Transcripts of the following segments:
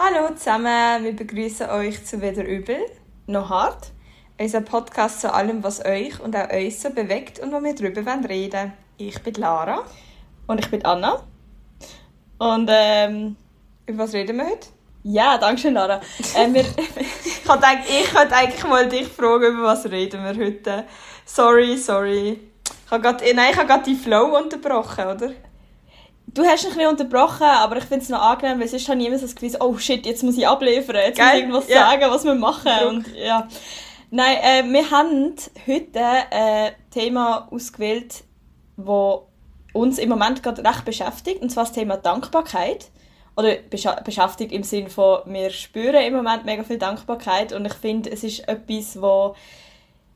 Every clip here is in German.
Hallo zusammen, wir begrüßen euch zu Weder Übel, noch hart. Unser Podcast zu allem, was euch und auch uns so bewegt und wo wir darüber reden wollen. Ich bin Lara. Und ich bin Anna. Und ähm, über was reden wir heute? Ja, danke schön, Lara. Ähm, wir, ich könnte eigentlich mal dich fragen, über was reden wir heute. Sorry, sorry. Ich habe grad, nein, ich habe gerade die Flow unterbrochen, oder? Du hast mich ein unterbrochen, aber ich finde es noch angenehm, weil sonst habe ich immer so das Gefühl, oh shit, jetzt muss ich abliefern, jetzt Geil? muss ich irgendwas ja. sagen, was wir machen. Und, ja. Nein, äh, wir haben heute ein Thema ausgewählt, das uns im Moment gerade recht beschäftigt, und zwar das Thema Dankbarkeit. Oder beschäftigt im Sinne von, wir spüren im Moment mega viel Dankbarkeit und ich finde, es ist etwas, wo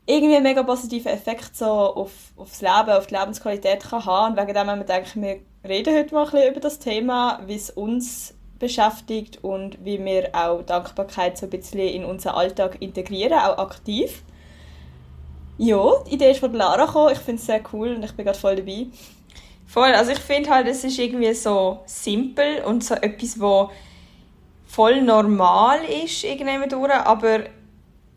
irgendwie einen mega positiven Effekt so auf, auf das Leben, auf die Lebensqualität kann haben. Und wegen dem haben wir gedacht, wir reden heute mal ein bisschen über das Thema, wie es uns beschäftigt und wie wir auch Dankbarkeit so ein bisschen in unseren Alltag integrieren, auch aktiv. Ja, die Idee ist von Lara gekommen. Ich finde es sehr cool und ich bin gerade voll dabei. Voll, also ich finde halt, es ist irgendwie so simpel und so etwas, wo voll normal ist irgendwie durch, aber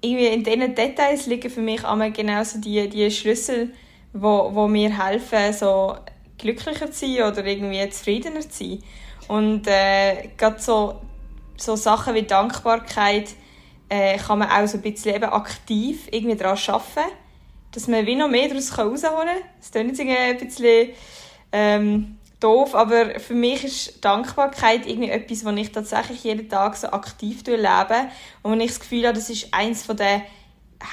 irgendwie in diesen Details liegen für mich einmal genauso die, die Schlüssel, wo, wo mir helfen, so glücklicher zu sein oder irgendwie zufriedener zu sein. Und äh, gerade so, so Sachen wie Dankbarkeit äh, kann man auch so ein bisschen eben aktiv irgendwie daran arbeiten, dass man wie noch mehr daraus herausholen kann. Das klingt jetzt ein bisschen ähm, doof, aber für mich ist Dankbarkeit irgendwie etwas, was ich tatsächlich jeden Tag so aktiv lebe und wenn ich das Gefühl habe, das ist eins von der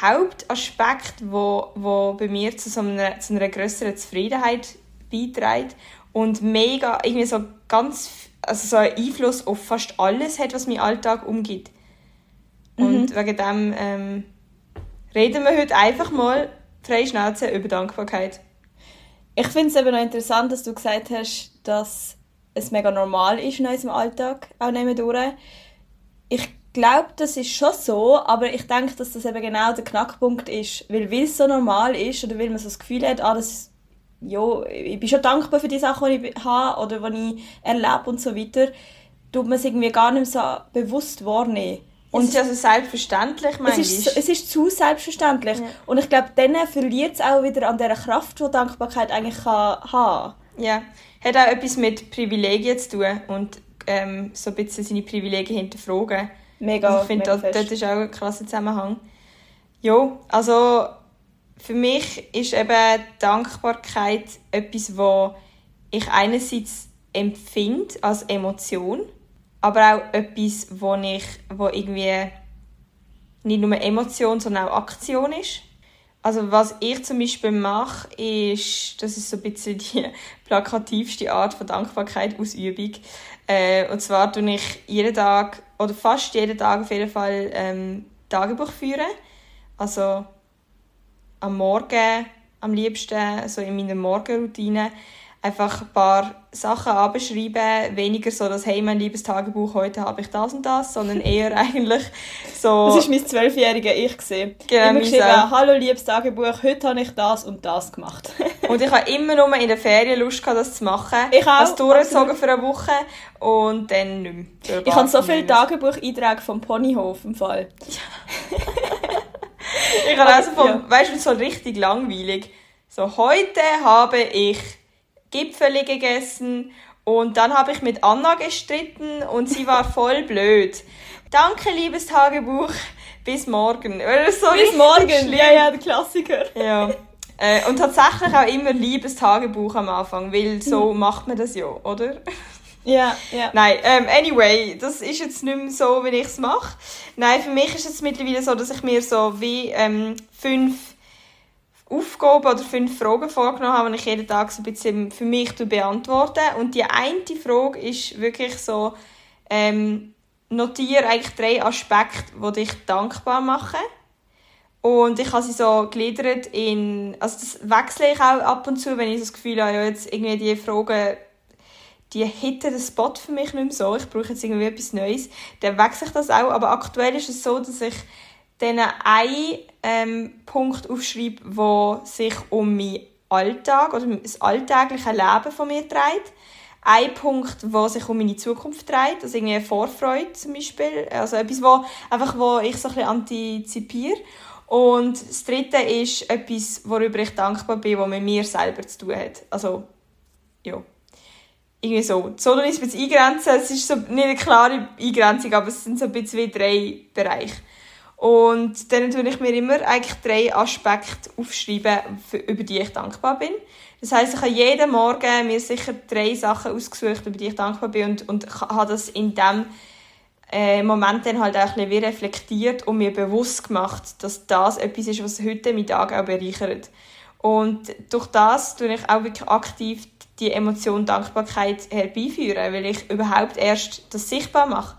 Hauptaspekte, wo, wo bei mir zu so einer, zu einer größeren Zufriedenheit beiträgt und mega irgendwie so ganz also so einen Einfluss auf fast alles hat, was mein Alltag umgibt. Mhm. Und wegen dem ähm, reden wir heute einfach mal frei Schnauze über Dankbarkeit. Ich finde es eben noch interessant, dass du gesagt hast, dass es mega normal ist in unserem Alltag, auch nehmen durch. Ich glaube, das ist schon so, aber ich denke, dass das eben genau der Knackpunkt ist, weil weil es so normal ist oder weil man so das Gefühl hat, ah, das, ja, ich bin schon dankbar für die Sachen, die ich habe oder die ich erlebe und so weiter, tut man es irgendwie gar nicht so bewusst wahrnehmen. Und es ist also selbstverständlich, es ist, es ist zu selbstverständlich. Ja. Und ich glaube, dann verliert es auch wieder an dieser Kraft, die Dankbarkeit eigentlich kann haben Ja, hat auch etwas mit Privilegien zu tun und ähm, so ein bisschen seine Privilegien hinterfragen. Mega, Ich finde, dort, dort ist auch ein krasser Zusammenhang. Ja, also für mich ist eben Dankbarkeit etwas, wo ich einerseits empfinde als Emotion aber auch etwas, wo ich, wo irgendwie nicht nur Emotion, sondern auch Aktion ist. Also was ich zum Beispiel mache, ist, das ist so ein bisschen die plakativste Art von Dankbarkeit, Ausübung. Äh, und zwar tue ich jeden Tag, oder fast jeden Tag auf jeden Fall, ähm, Tagebuch führen. Also am Morgen am liebsten, so in meiner Morgenroutine, einfach ein paar Sachen abschreiben, weniger so, dass hey, mein liebes Tagebuch, heute habe ich das und das, sondern eher eigentlich so... Das ist mein zwölfjähriger Ich gesehen. Genau, immer geschrieben, hallo liebes Tagebuch, heute habe ich das und das gemacht. und ich habe immer nur in der Ferien Lust gehabt, das zu machen. Ich auch. Das durchgezogen für eine Woche und dann nicht mehr. Ich habe so viele Tagebucheinträge vom Ponyhof im Fall. Ich habe also vom, ja. weißt du, so richtig langweilig. So, heute habe ich Gipfeli gegessen und dann habe ich mit Anna gestritten und sie war voll blöd. Danke, liebes Tagebuch. Bis morgen. So Bis morgen, schlimm. ja, ja, der Klassiker. Ja. Äh, und tatsächlich auch immer liebes Tagebuch am Anfang, weil so macht man das ja, oder? Ja, ja. Nein, ähm, anyway, das ist jetzt nicht mehr so, wie ich es mache. Nein, für mich ist es mittlerweile so, dass ich mir so wie ähm, fünf Aufgaben oder fünf Fragen vorgenommen habe, die ich jeden Tag so ein bisschen für mich beantworte. Und die eine Frage ist wirklich so, ähm, notiere eigentlich drei Aspekte, die dich dankbar machen. Und ich habe sie so gegliedert in, also das wechsle ich auch ab und zu, wenn ich so das Gefühl habe, ja, jetzt irgendwie die Fragen, die hitten den Spot für mich nicht mehr so, ich brauche jetzt irgendwie etwas Neues, dann wechsle ich das auch. Aber aktuell ist es so, dass ich dann einen ähm, Punkt aufschreibe, der sich um meinen Alltag oder das alltägliche Leben von mir dreht. ein Punkt, der sich um meine Zukunft dreht, also irgendwie Vorfreude zum Beispiel, also etwas, wo, einfach, wo ich so ein antizipiere. Und das Dritte ist etwas, worüber ich dankbar bin, was mit mir selber zu tun hat. Also, ja. Irgendwie so. So ist es eingrenzen. Es ist so nicht eine klare Eingrenzung, aber es sind so ein bisschen wie drei Bereiche. Und dann tue ich mir immer eigentlich drei Aspekte aufschreiben, über die ich dankbar bin. Das heisst, ich habe jeden Morgen mir sicher drei Sachen ausgesucht, über die ich dankbar bin und, und habe das in dem äh, Moment dann halt auch ein bisschen reflektiert und mir bewusst gemacht, dass das etwas ist, was heute meinen Tag auch bereichert. Und durch das tue ich auch wirklich aktiv die Emotion Dankbarkeit herbeiführen, weil ich überhaupt erst das sichtbar mache.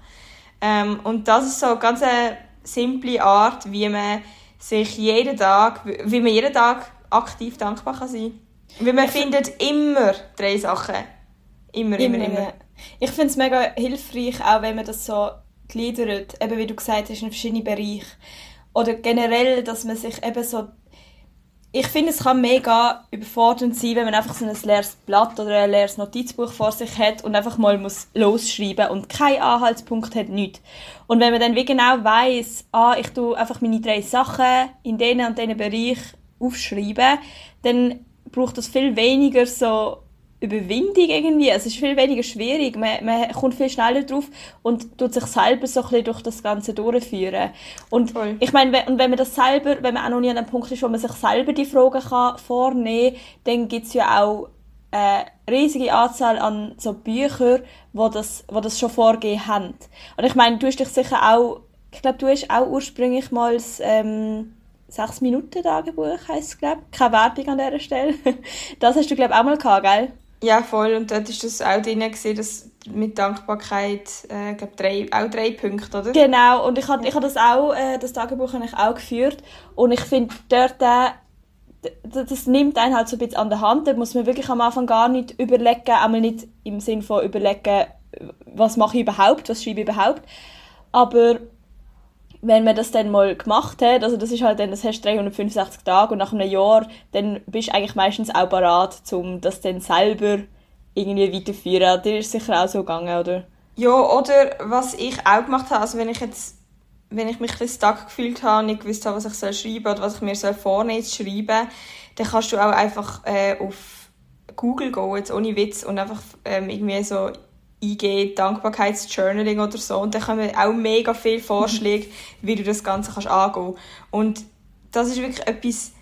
Ähm, und das ist so ganz eine simple Art, wie man sich jeden Tag, wie man jeden Tag aktiv dankbar kann sein kann. Weil man findet immer drei Sachen. Immer, immer, immer. immer. Ich finde es mega hilfreich, auch wenn man das so gliedert, eben wie du gesagt hast, in verschiedene Bereiche. Oder generell, dass man sich eben so ich finde, es kann mega überfordernd sein, wenn man einfach so ein leeres Blatt oder ein leeres Notizbuch vor sich hat und einfach mal muss losschreiben und keinen Anhaltspunkt hat, nichts. Und wenn man dann wie genau weiß, ah, ich tue einfach meine drei Sachen in diesen und diesen Bereich aufschreiben, dann braucht das viel weniger so Überwindung irgendwie. Es ist viel weniger schwierig. Man, man kommt viel schneller drauf und tut sich selber so ein bisschen durch das Ganze durchführen. Und Voll. ich meine, und wenn man das selber, wenn man auch noch nie an einem Punkt ist, wo man sich selber die Fragen kann vornehmen kann, dann gibt es ja auch eine riesige Anzahl an so Büchern, wo das, wo das schon vorgegeben haben. Und ich meine, du hast dich sicher auch, ich glaube, du hast auch ursprünglich mal das, ähm, 6 Minuten Tagebuch heisst es, glaube ich. Keine Werbung an dieser Stelle. Das hast du, glaube ich, auch mal gehabt, gell? Ja, voll. Und dort war das auch drin, gewesen, dass mit Dankbarkeit, äh, glaub, drei, auch drei Punkte, oder? Genau. Und ich habe ich das auch, äh, das Tagebuch habe ich auch geführt. Und ich finde dort, äh, das nimmt einen halt so ein bisschen an der Hand. Da muss man wirklich am Anfang gar nicht überlegen, einmal nicht im Sinn von überlegen, was mache ich überhaupt, was schreibe ich überhaupt. Aber wenn man das dann mal gemacht hat, also das ist halt dann, das hast 365 Tage und nach einem Jahr, dann bist du eigentlich meistens auch bereit, um das dann selber irgendwie weiterzuführen. Dir ist sicher auch so gegangen, oder? Ja, oder was ich auch gemacht habe, also wenn ich jetzt, wenn ich mich ein bisschen stuck gefühlt habe und nicht gewusst habe, was ich soll schreiben oder was ich mir soll vornehmen zu schreiben, dann kannst du auch einfach äh, auf Google gehen, jetzt ohne Witz, und einfach ähm, irgendwie so eingeben, Dankbarkeitsjournaling oder so. Und dann kommen auch mega viele Vorschläge, wie du das Ganze kannst angehen Und das ist wirklich etwas,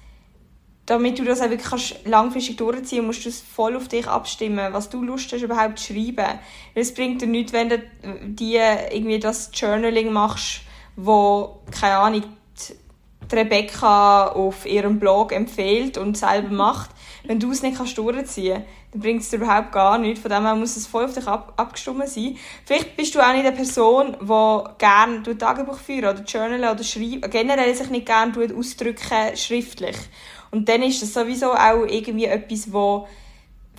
damit du das auch wirklich kannst langfristig durchziehen musst du es voll auf dich abstimmen, was du Lust hast, überhaupt zu schreiben. Es bringt dir nichts, wenn du die, irgendwie das Journaling machst, wo, keine Ahnung, die Rebecca auf ihrem Blog empfiehlt und selber macht, wenn du es nicht kannst durchziehen kannst, dann bringt es überhaupt gar nichts. Von dem her muss es voll auf dich ab, abgestimmt sein. Vielleicht bist du auch nicht eine Person, die gerne Tagebuch führen oder Journal oder schreiben, generell sich nicht gerne ausdrücken schriftlich. Und dann ist das sowieso auch irgendwie etwas, wo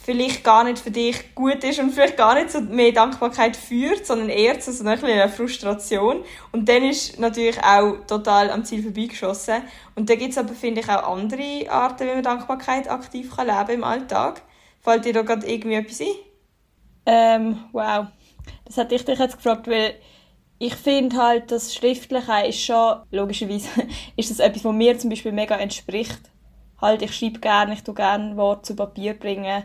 vielleicht gar nicht für dich gut ist und vielleicht gar nicht zu mehr Dankbarkeit führt, sondern eher zu so einer Frustration. Und dann ist natürlich auch total am Ziel vorbeigeschossen. Und da gibt es aber, finde ich, auch andere Arten, wie man Dankbarkeit aktiv kann leben im Alltag. Fällt dir da gerade irgendwie etwas ein? Ähm, wow. Das hätte ich dich jetzt gefragt, weil ich finde halt, das Schriftliche ist schon, logischerweise, ist das etwas, was mir zum Beispiel mega entspricht. Halt, ich schreibe gerne, ich tue gerne Worte zu Papier bringen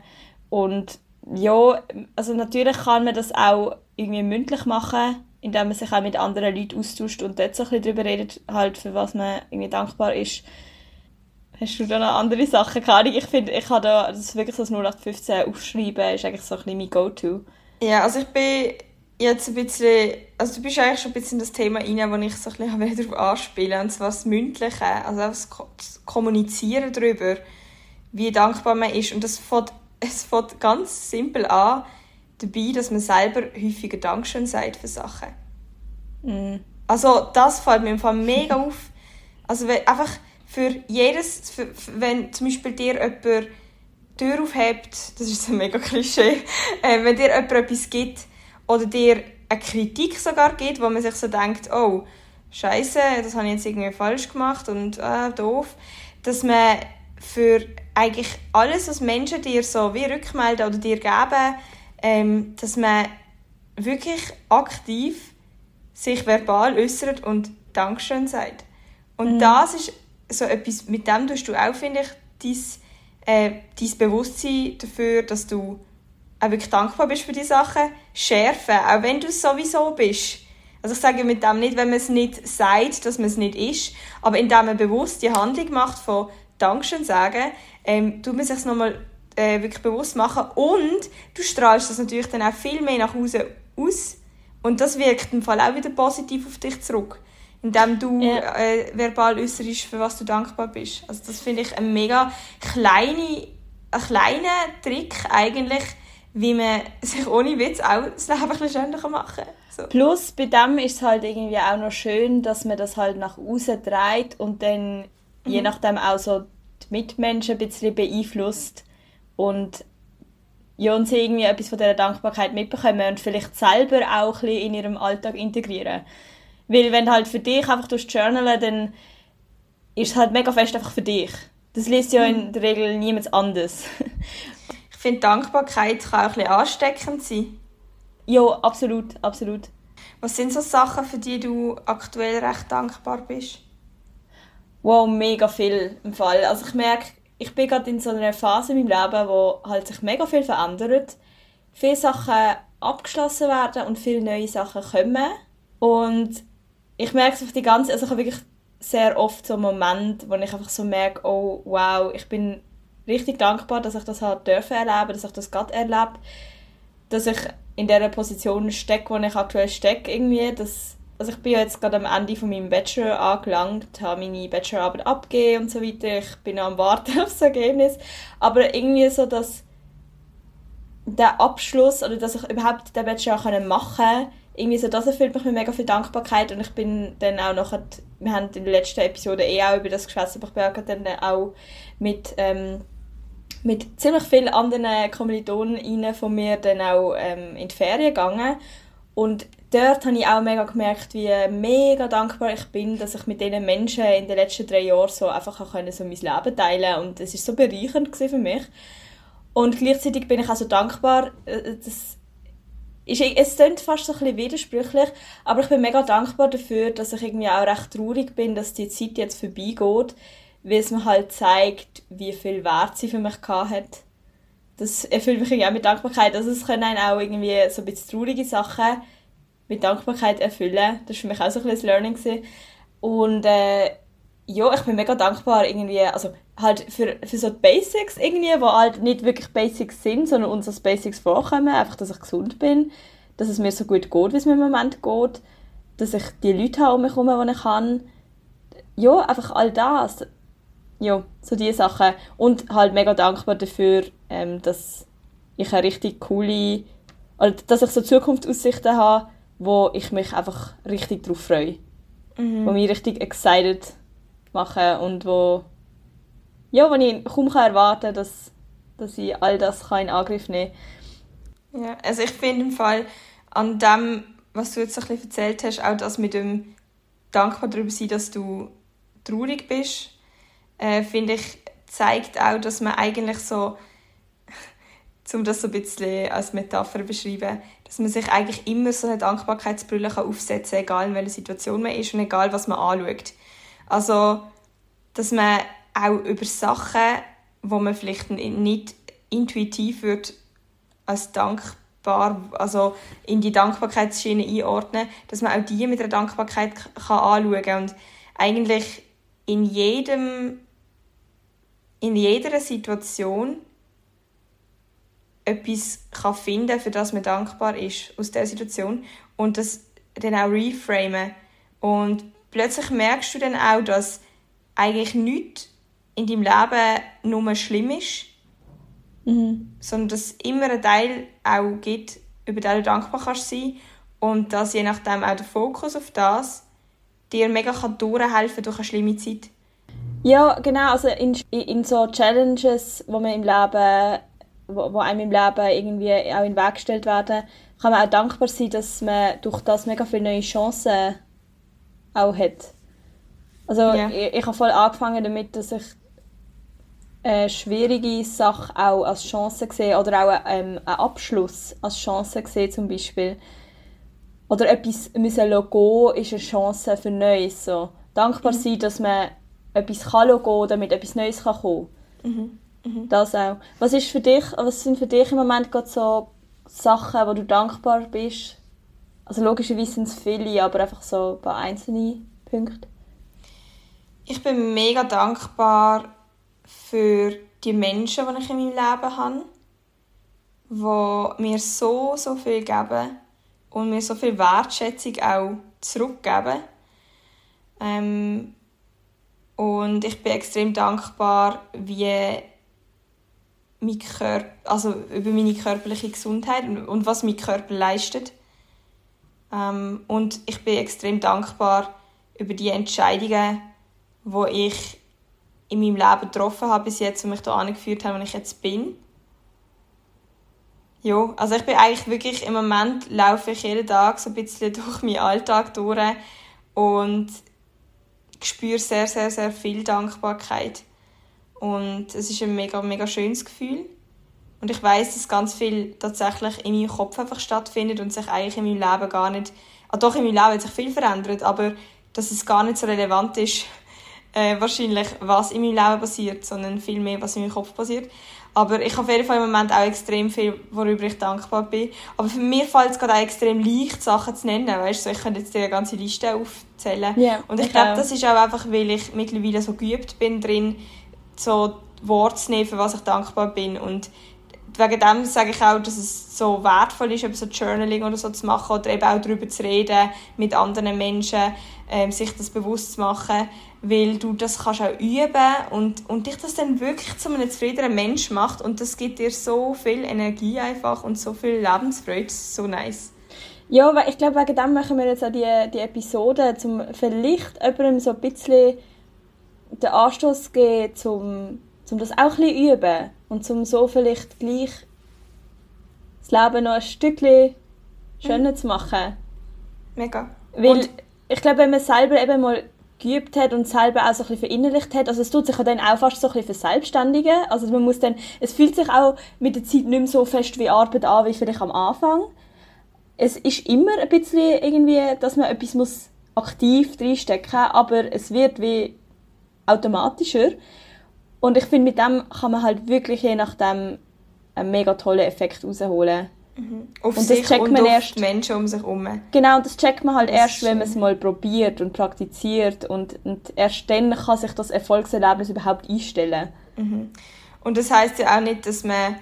und ja, also natürlich kann man das auch irgendwie mündlich machen, indem man sich auch mit anderen Leuten austauscht und dort so ein bisschen darüber redet, halt, für was man irgendwie dankbar ist. Hast du da noch andere Sachen? Keine ich finde, ich habe da, das wirklich so das 0815 aufschreiben, ist eigentlich so ein bisschen mein Go-To. Ja, also ich bin jetzt ein bisschen, also du bist eigentlich schon ein bisschen in das Thema rein, wo ich so ein bisschen darauf anspielen und zwar das Mündliche, also das Kommunizieren darüber, wie dankbar man ist und das fängt, es fängt ganz simpel an, dabei, dass man selber häufiger Dankeschön sagt für Sachen. Mm. Also das fällt mir im Fall mega auf. Also einfach für jedes, für, wenn zum Beispiel dir jemand die Tür aufhebt, das ist ein mega Klischee, äh, wenn dir jemand etwas gibt oder dir eine Kritik sogar gibt, wo man sich so denkt, oh, Scheiße, das habe ich jetzt irgendwie falsch gemacht und äh, doof, dass man für eigentlich alles, was Menschen dir so wie rückmelden oder dir geben, ähm, dass man wirklich aktiv sich verbal äußert und Dankeschön sagt. Und mhm. das ist so etwas, mit dem tust du auch, finde ich, dein, äh, dein Bewusstsein dafür, dass du auch wirklich dankbar bist für die Sachen, schärfen, auch wenn du es sowieso bist. Also ich sage mit dem nicht, wenn man es nicht sagt, dass man es nicht ist, aber indem man bewusst die Handlung macht von Dankeschön sagen, ähm, tut man sich nochmal äh, wirklich bewusst machen und du strahlst das natürlich dann auch viel mehr nach außen aus und das wirkt im Fall auch wieder positiv auf dich zurück, indem du ja. äh, verbal äußerst, für was du dankbar bist. Also das finde ich ein mega kleine, ein kleiner Trick eigentlich, wie man sich ohne Witz auch das Leben ein bisschen schöner machen kann. So. Plus bei dem ist es halt irgendwie auch noch schön, dass man das halt nach außen dreht und dann mhm. je nachdem auch so die Mitmenschen ein bisschen beeinflusst und ja, und sie irgendwie etwas von dieser Dankbarkeit mitbekommen und vielleicht selber auch ein bisschen in ihrem Alltag integrieren. Weil wenn halt für dich einfach durch Journalen, dann ist es halt mega fest einfach für dich. Das liest ja in der Regel niemand anders. ich finde, Dankbarkeit kann auch ein bisschen ansteckend sein. Ja, absolut, absolut. Was sind so Sachen, für die du aktuell recht dankbar bist? Wow, mega viel im Fall. Also ich merke, ich bin gerade in so einer Phase in meinem Leben, wo halt sich mega viel verändert. Viele Sachen abgeschlossen werden und viele neue Sachen kommen. Und ich merke es auf die ganze, also ich habe wirklich sehr oft so Momente, wo ich einfach so merke, oh wow, ich bin richtig dankbar, dass ich das halt dürfen erleben, dass ich das gerade erlebe, dass ich in der Position stecke, wo ich aktuell stecke irgendwie, dass also ich bin jetzt gerade am Ende von meinem Bachelor angelangt, habe meine Bachelorarbeit abgegeben und so weiter. Ich bin am Warten auf das Ergebnis. Aber irgendwie so, dass der Abschluss oder dass ich überhaupt den Bachelor machen konnte, irgendwie so, das erfüllt mich mit mega viel Dankbarkeit und ich bin dann auch noch, wir haben in der letzten Episode eh auch über das gesprochen, aber ich bin dann auch mit, ähm, mit ziemlich vielen anderen Kommilitonen von mir dann auch ähm, in die Ferien gegangen und dort habe ich auch mega gemerkt, wie mega dankbar ich bin, dass ich mit diesen Menschen in den letzten drei Jahren so einfach können, so mein Leben teilen und es ist so bereichernd für mich. Und gleichzeitig bin ich auch so dankbar, äh, das ist, es klingt fast so ein bisschen widersprüchlich, aber ich bin mega dankbar dafür, dass ich irgendwie auch recht traurig bin, dass die Zeit jetzt vorbeigeht, weil es mir halt zeigt, wie viel Wert sie für mich hat. Das erfüllt mich irgendwie auch mit Dankbarkeit. Also es können auch irgendwie so ein bisschen traurige Sachen mit Dankbarkeit erfüllen. Das war für mich auch so ein bisschen das Learning. Gewesen. Und äh, ja, ich bin mega dankbar irgendwie, also halt für, für so die Basics irgendwie, die halt nicht wirklich Basics sind, sondern uns als Basics vorkommen. Einfach, dass ich gesund bin, dass es mir so gut geht, wie es mir im Moment geht, dass ich die Leute habe um mich herum, die ich kann. Ja, einfach all das. Ja, so diese Sachen. Und halt mega dankbar dafür, ähm, dass ich eine richtig coole, oder dass ich so Zukunftsaussichten habe, wo ich mich einfach richtig darauf freue. Mhm. Wo mich richtig excited machen und wo, ja, wo ich kaum kann erwarten dass, dass ich all das kann in Angriff nehmen kann. Ja, also ich finde im Fall an dem, was du jetzt ein bisschen erzählt hast, auch das mit dem dankbar darüber sein, dass du traurig bist, äh, finde ich, zeigt auch, dass man eigentlich so um das so ein bisschen als Metapher beschreiben, dass man sich eigentlich immer so eine Dankbarkeitsbrille aufsetzen kann, egal in welcher Situation man ist und egal, was man anschaut. Also, dass man auch über Sachen, wo man vielleicht nicht intuitiv wird als dankbar, also in die Dankbarkeitsschiene einordnen, dass man auch die mit der Dankbarkeit kann anschauen kann und eigentlich in jedem in jeder Situation etwas kann finden für das man dankbar ist aus der Situation und das dann auch reframen. Und plötzlich merkst du dann auch, dass eigentlich nichts in deinem Leben nur schlimm ist, mhm. sondern dass es immer einen Teil auch gibt, über den du dankbar kannst sein und dass je nachdem auch der Fokus auf das dir mega kann durchhelfen durch eine schlimme Zeit. Ja, genau. Also in, in so Challenges, die man im Leben wo, wo einem im Leben irgendwie auch in den Weg gestellt werden, kann man auch dankbar sein, dass man durch das mega viele neue Chancen auch hat. Also yeah. ich, ich habe voll angefangen damit, dass ich eine schwierige Sache auch als Chance gesehen oder auch ähm, einen Abschluss als Chance gesehen zum Beispiel. Oder etwas müssen gehen, ist eine Chance für Neues. So. Dankbar mhm. sein, dass man etwas kann gehen, damit etwas Neues kann kommen mhm. Mhm. Das auch. Was, ist für dich, was sind für dich im Moment gerade so Sachen, wo du dankbar bist? Also logischerweise sind es viele, aber einfach so ein paar einzelne Punkte. Ich bin mega dankbar für die Menschen, die ich in meinem Leben habe, die mir so, so viel geben und mir so viel Wertschätzung auch zurückgeben. Ähm, und ich bin extrem dankbar, wie mein Körper, also über meine körperliche Gesundheit und, was mein Körper leistet. Ähm, und ich bin extrem dankbar über die Entscheidungen, die ich in meinem Leben getroffen habe bis jetzt und mich da angeführt habe, wo ich jetzt bin. Ja, also ich bin eigentlich wirklich, im Moment laufe ich jeden Tag so ein bisschen durch meinen Alltag durch und spüre sehr, sehr, sehr viel Dankbarkeit. Und es ist ein mega, mega schönes Gefühl. Und ich weiß, dass ganz viel tatsächlich in meinem Kopf einfach stattfindet und sich eigentlich in meinem Leben gar nicht, ah, doch in meinem Leben hat sich viel verändert, aber dass es gar nicht so relevant ist, äh, wahrscheinlich, was in meinem Leben passiert, sondern viel mehr, was in meinem Kopf passiert. Aber ich habe auf jeden Fall im Moment auch extrem viel, worüber ich dankbar bin. Aber für mich fällt es gerade auch extrem leicht, Sachen zu nennen. Weißt du, ich könnte jetzt dir eine ganze Liste aufzählen. Yeah, und ich glaube, das ist auch einfach, weil ich mittlerweile so geübt bin drin, so Worte zu nehmen, für was ich dankbar bin. Und wegen dem sage ich auch, dass es so wertvoll ist, eben so Journaling oder so zu machen oder eben auch darüber zu reden mit anderen Menschen, ähm, sich das bewusst zu machen, weil du das kannst auch üben und, und dich das dann wirklich zu einem zufriedenen Mensch macht und das gibt dir so viel Energie einfach und so viel Lebensfreude, so nice. Ja, weil ich glaube, wegen dem machen wir jetzt auch die, die Episode, um vielleicht jemandem so ein bisschen den Anstoß zu geben, um, um das auch ein bisschen üben und um so vielleicht gleich das Leben noch ein Stückchen schöner mhm. zu machen. Mega. Weil und ich glaube, wenn man selber eben mal geübt hat und selber auch so ein bisschen verinnerlicht hat, also es tut sich dann auch fast so ein bisschen verselbstständigen. Also man muss dann, es fühlt sich auch mit der Zeit nicht mehr so fest wie Arbeit an, wie vielleicht am Anfang. Es ist immer ein bisschen irgendwie, dass man etwas muss aktiv reinstecken muss, aber es wird wie automatischer. Und ich finde, mit dem kann man halt wirklich je nachdem einen mega tollen Effekt rausholen. Mhm. Auf und sich das checkt und man erst, die Menschen um sich herum. Genau, und das checkt man halt das erst, wenn man es mal probiert und praktiziert. Und, und erst dann kann sich das Erfolgserlebnis überhaupt einstellen. Mhm. Und das heißt ja auch nicht, dass man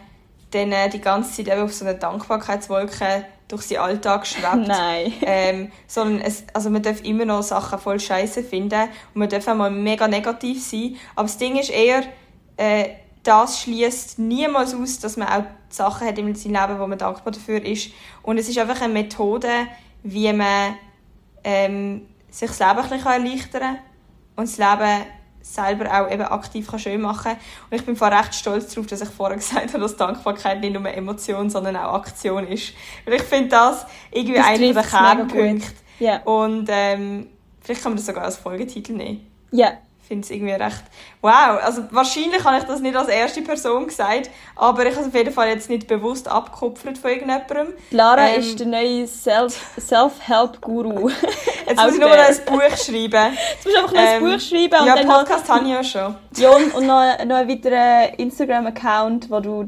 dann die ganze Zeit auf so eine Dankbarkeitswolke durch seinen Alltag schwebt. Nein. Ähm, sondern es, also man darf immer noch Sachen voll Scheiße finden und man darf auch mal mega negativ sein. Aber das Ding ist eher, äh, das schließt niemals aus, dass man auch Sachen hat in seinem Leben, wo man dankbar dafür ist. Und es ist einfach eine Methode, wie man ähm, sich das Leben ein bisschen erleichtern kann und das Leben selber auch eben aktiv kann schön machen Und ich bin vor recht stolz darauf, dass ich vorher gesagt habe, dass Dankbarkeit nicht nur Emotion, sondern auch Aktion ist. Weil ich finde das irgendwie das einer der Kernpunkte. Yeah. Und ähm, vielleicht kann man das sogar als Folgetitel nehmen. Ja, finde es irgendwie recht wow. Also wahrscheinlich habe ich das nicht als erste Person gesagt, aber ich habe es auf jeden Fall jetzt nicht bewusst abgekupfert von irgendjemandem. Lara ähm, ist der neue Self-Help-Guru. jetzt muss ich nur noch ein Buch schreiben. Jetzt musst du einfach noch ein ähm, Buch schreiben. Und ja, dann Podcast habe ich ja schon. Ja, und noch, noch einen weiteren Instagram-Account, wo du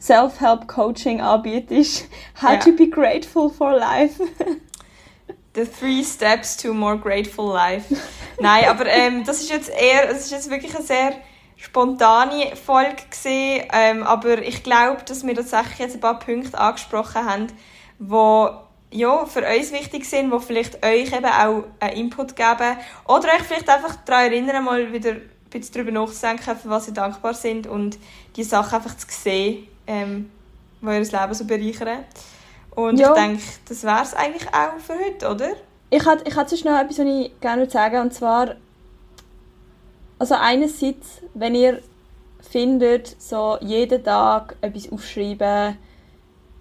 Self-Help-Coaching anbietest. How ja. to be grateful for life. The Three Steps to a More Grateful Life. Nein, aber ähm, das ist jetzt eher, das ist jetzt wirklich eine sehr spontane Folge gesehen, ähm, aber ich glaube, dass wir tatsächlich jetzt ein paar Punkte angesprochen haben, wo ja, für uns wichtig sind, wo vielleicht euch eben auch einen Input geben oder euch vielleicht einfach daran erinnern, mal wieder ein bisschen darüber nachzudenken, für was ihr dankbar sind und die Sachen einfach zu sehen, ähm, die euer Leben so bereichern. Und ja. ich denke, das wäre es eigentlich auch für heute, oder? Ich hatte, ich hatte noch etwas, was ich gerne sagen und zwar, also einerseits, wenn ihr findet, so jeden Tag etwas aufschreiben,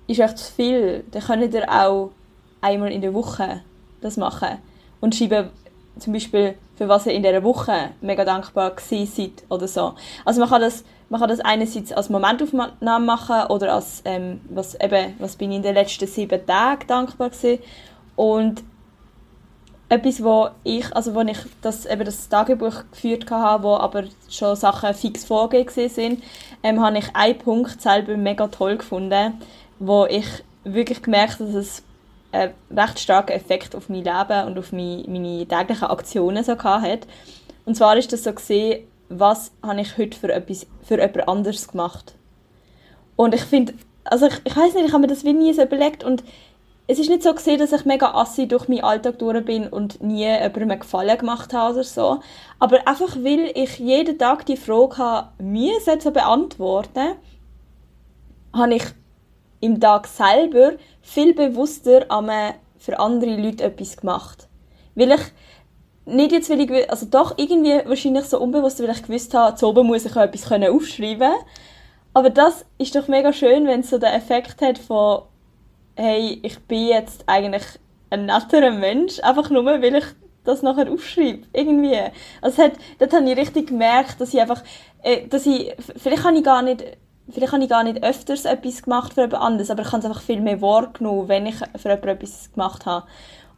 ist echt zu viel, dann könnt ihr auch einmal in der Woche das machen. Und schreiben zum Beispiel für was ihr in dieser Woche mega dankbar gewesen seid oder so. Also man kann das, man kann das einerseits als Momentaufnahme machen oder als, ähm, was, eben, was bin ich in den letzten sieben Tagen dankbar gewesen. Und etwas, wo ich, also wo ich das, eben das Tagebuch geführt habe, wo aber schon Sachen fix vorgegeben sind, ähm, habe ich einen Punkt selber mega toll gefunden, wo ich wirklich gemerkt habe, dass es einen recht starken Effekt auf mein Leben und auf meine, meine täglichen Aktionen so hat. Und zwar ist das so gesehen, was habe ich heute für etwas für jemand anderes gemacht. Und ich finde, also ich, ich weiß nicht, ich habe mir das wie nie so überlegt und es ist nicht so gesehen, dass ich mega assi durch meinen Alltag durch bin und nie jemandem Gefallen gemacht habe oder so. Aber einfach, weil ich jeden Tag die Frage habe, mir zu beantworten, habe ich im Tag selber viel bewusster für andere Leute etwas gemacht. Weil ich nicht jetzt, weil ich, also doch irgendwie wahrscheinlich so unbewusst, weil ich gewusst habe, zu oben muss ich etwas aufschreiben Aber das ist doch mega schön, wenn es so den Effekt hat von, hey, ich bin jetzt eigentlich ein netterer Mensch, einfach nur, weil ich das nachher aufschreibe. Irgendwie. Also hat, dort habe ich richtig gemerkt, dass ich einfach, äh, dass ich, vielleicht habe ich gar nicht vielleicht habe ich gar nicht öfters etwas gemacht für jemand anderes, aber ich habe es einfach viel mehr wahrgenommen, wenn ich für jemand etwas gemacht habe.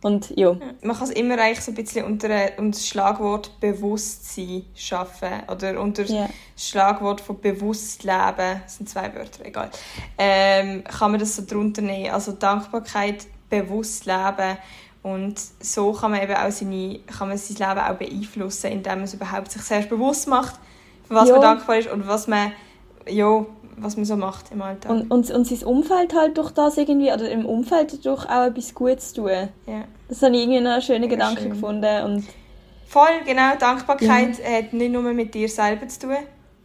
Und, ja. Man kann es immer eigentlich so ein bisschen unter, unter das Schlagwort Bewusstsein schaffen oder unter yeah. das Schlagwort von Bewusstleben, das sind zwei Wörter, egal, ähm, kann man das so drunter nehmen. Also Dankbarkeit, bewusst leben und so kann man eben auch seine, kann man sein Leben auch beeinflussen, indem man es überhaupt sich selbst bewusst macht, für was ja. man dankbar ist und was man ja, was man so macht im Alltag. Und, und, und sein Umfeld halt durch das irgendwie, oder im Umfeld durch auch etwas Gutes tun. Ja. Das habe ich irgendwie noch einen schönen Gedanken schön. gefunden. Und Voll, genau. Dankbarkeit ja. hat nicht nur mit dir selber zu tun,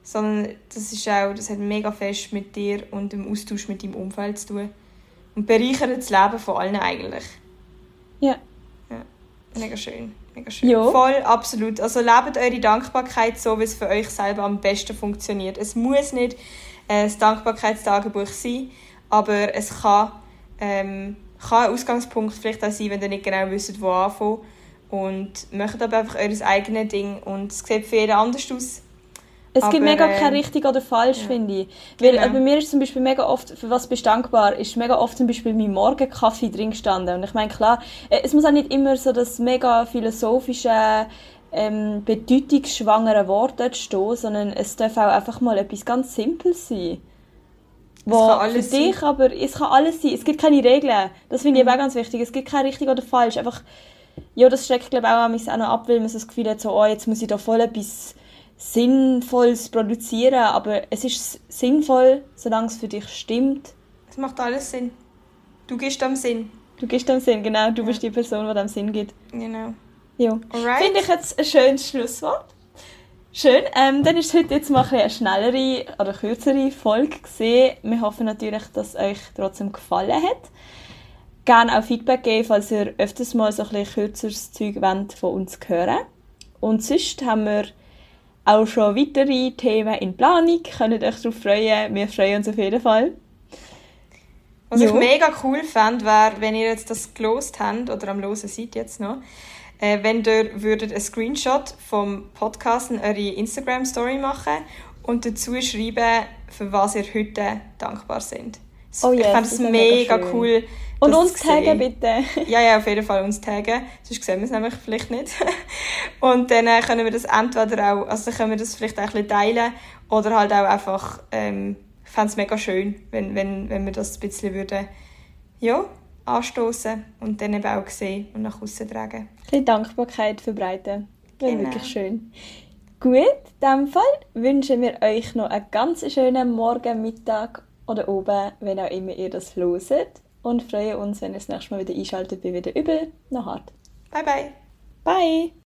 sondern das ist auch, das hat mega fest mit dir und dem Austausch mit deinem Umfeld zu tun. Und bereichert das Leben von allen eigentlich. Ja. Ja, mega schön. Mega schön. Ja. Voll, absolut. Also lebt eure Dankbarkeit so, wie es für euch selber am besten funktioniert. Es muss nicht äh, das Dankbarkeitstagebuch sein, aber es kann, ähm, kann ein Ausgangspunkt vielleicht auch sein, wenn ihr nicht genau wisst, wo anfangen. Und macht aber einfach euer eigenes Ding und es sieht für jeden anders aus. Es aber, gibt mega äh, kein richtig oder falsch, ja. finde ich. Weil genau. bei mir ist zum Beispiel mega oft, für was bist dankbar, ist mega oft zum Beispiel mein Morgenkaffee drin gestanden. Und ich meine, klar, äh, es muss auch nicht immer so das mega philosophische, ähm, bedeutungsschwangere Wort dort stehen, sondern es darf auch einfach mal etwas ganz Simples sein. Wo für dich sein. aber, es kann alles sein. Es gibt keine Regeln. Das finde ich mhm. auch ganz wichtig. Es gibt kein richtig oder falsch. Einfach, ja, das steckt, glaube ich, auch, auch noch ab, weil man so das Gefühl hat, so, oh, jetzt muss ich da voll etwas Sinnvolles produzieren, aber es ist sinnvoll, solange es für dich stimmt. Es macht alles Sinn. Du gehst am Sinn. Du gehst am Sinn, genau. Du ja. bist die Person, die am Sinn gibt. Genau. Ja. Finde ich jetzt ein schönes Schlusswort. Schön. Ähm, dann ist es heute jetzt mal eine schnellere oder kürzere Folge gesehen. Wir hoffen natürlich, dass es euch trotzdem gefallen hat. Gerne auch Feedback geben, falls ihr öfters mal so ein bisschen kürzeres Zeug wollt von uns hören. Und sonst haben wir auch schon weitere Themen in Planung. Könnt euch darauf freuen. Wir freuen uns auf jeden Fall. Was ja. ich mega cool fände, wäre, wenn ihr jetzt das gelost habt oder am Losen seid jetzt noch, äh, wenn ihr würdet einen Screenshot vom Podcast in eure Instagram-Story machen und dazu schreiben, für was ihr heute dankbar seid. Oh yes, ich fände es mega, mega cool, und uns taggen bitte. ja, ja, auf jeden Fall uns taggen. Sonst sehen wir es nämlich vielleicht nicht. und dann äh, können wir das entweder auch, also können wir das vielleicht auch ein bisschen teilen oder halt auch einfach, ähm, ich fände es mega schön, wenn, wenn, wenn wir das ein bisschen würden, ja, anstoßen und dann eben auch sehen und nach außen tragen. Ein bisschen Dankbarkeit verbreiten. Wäre genau. wirklich schön. Gut, in diesem Fall wünschen wir euch noch einen ganz schönen Morgen, Mittag oder oben, wenn auch immer ihr das loset und freuen uns, wenn ihr das nächste Mal wieder einschaltet bei wieder übel noch hart. Bye bye. Bye.